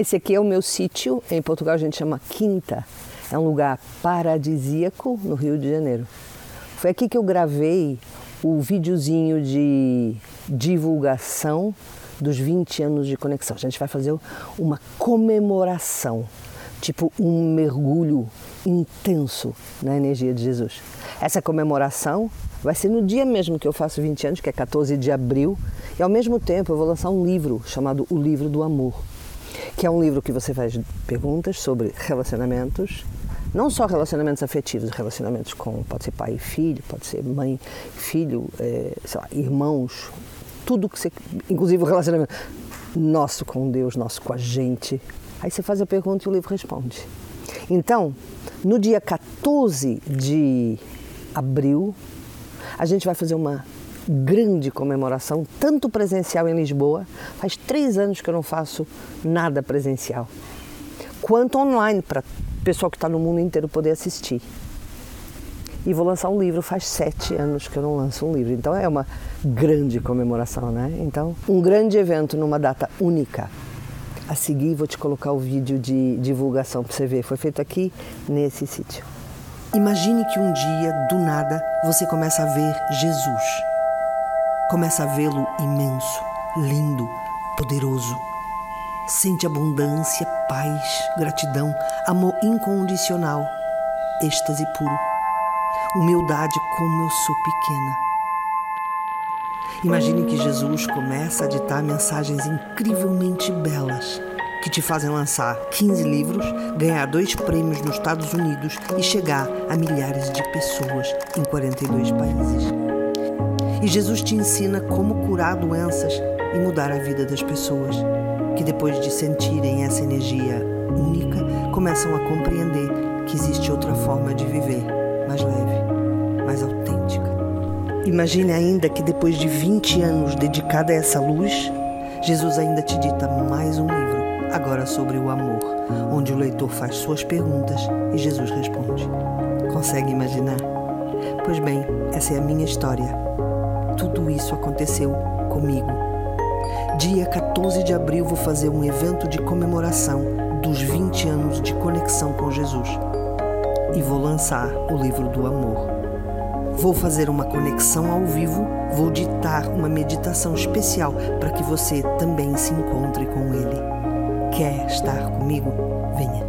Esse aqui é o meu sítio, em Portugal a gente chama Quinta. É um lugar paradisíaco no Rio de Janeiro. Foi aqui que eu gravei o videozinho de divulgação dos 20 anos de conexão. A gente vai fazer uma comemoração, tipo um mergulho intenso na energia de Jesus. Essa comemoração vai ser no dia mesmo que eu faço 20 anos, que é 14 de abril, e ao mesmo tempo eu vou lançar um livro chamado O Livro do Amor, que é um livro que você faz perguntas sobre relacionamentos, não só relacionamentos afetivos, relacionamentos com pode ser pai e filho, pode ser mãe, filho, é, lá, irmãos, tudo que você, inclusive o relacionamento nosso com Deus, nosso com a gente. Aí você faz a pergunta e o livro responde. Então, no dia 14 de abril, a gente vai fazer uma grande comemoração, tanto presencial em Lisboa, faz três anos que eu não faço nada presencial, quanto online, para o pessoal que está no mundo inteiro poder assistir. E vou lançar um livro, faz sete anos que eu não lanço um livro, então é uma grande comemoração, né? Então, um grande evento numa data única. A seguir, vou te colocar o vídeo de divulgação para você ver. Foi feito aqui nesse sítio. Imagine que um dia, do nada, você começa a ver Jesus. Começa a vê-lo imenso, lindo, poderoso. Sente abundância, paz, gratidão, amor incondicional, êxtase puro. Humildade como eu sou pequena. Imagine que Jesus começa a ditar mensagens incrivelmente belas que te fazem lançar 15 livros, ganhar dois prêmios nos Estados Unidos e chegar a milhares de pessoas em 42 países. E Jesus te ensina como curar doenças e mudar a vida das pessoas, que depois de sentirem essa energia única, começam a compreender que existe outra forma de viver, mais leve, mais autêntica. Imagine ainda que depois de 20 anos dedicada a essa luz, Jesus ainda te dita mais um livro agora sobre o amor, onde o leitor faz suas perguntas e Jesus responde. Consegue imaginar? Pois bem, essa é a minha história. Tudo isso aconteceu comigo. Dia 14 de abril vou fazer um evento de comemoração dos 20 anos de conexão com Jesus e vou lançar o livro do amor. Vou fazer uma conexão ao vivo, vou ditar uma meditação especial para que você também se encontre com Ele. Quer estar comigo? Venha.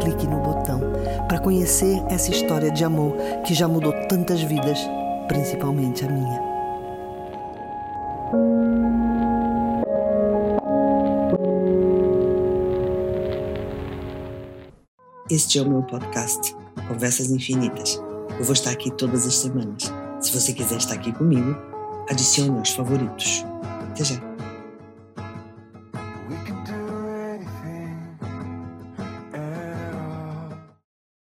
Clique no botão para conhecer essa história de amor que já mudou tantas vidas, principalmente a minha. Este é o meu podcast, Conversas Infinitas. Eu vou estar aqui todas as semanas. Se você quiser estar aqui comigo, adicione aos favoritos. Até já.